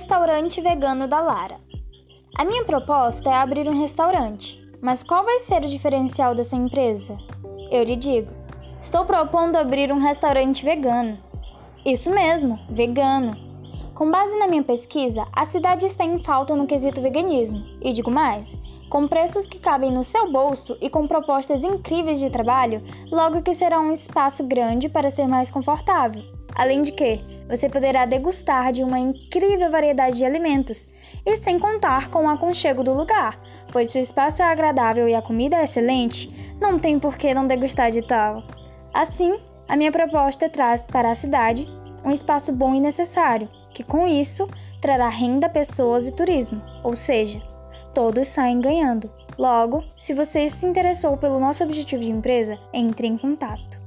Restaurante vegano da Lara. A minha proposta é abrir um restaurante, mas qual vai ser o diferencial dessa empresa? Eu lhe digo: estou propondo abrir um restaurante vegano. Isso mesmo, vegano. Com base na minha pesquisa, a cidade está em falta no quesito veganismo, e digo mais: com preços que cabem no seu bolso e com propostas incríveis de trabalho, logo que será um espaço grande para ser mais confortável. Além de que, você poderá degustar de uma incrível variedade de alimentos, e sem contar com o aconchego do lugar, pois se o espaço é agradável e a comida é excelente, não tem por que não degustar de tal. Assim, a minha proposta traz para a cidade um espaço bom e necessário, que com isso trará renda pessoas e turismo, ou seja, todos saem ganhando. Logo, se você se interessou pelo nosso objetivo de empresa, entre em contato.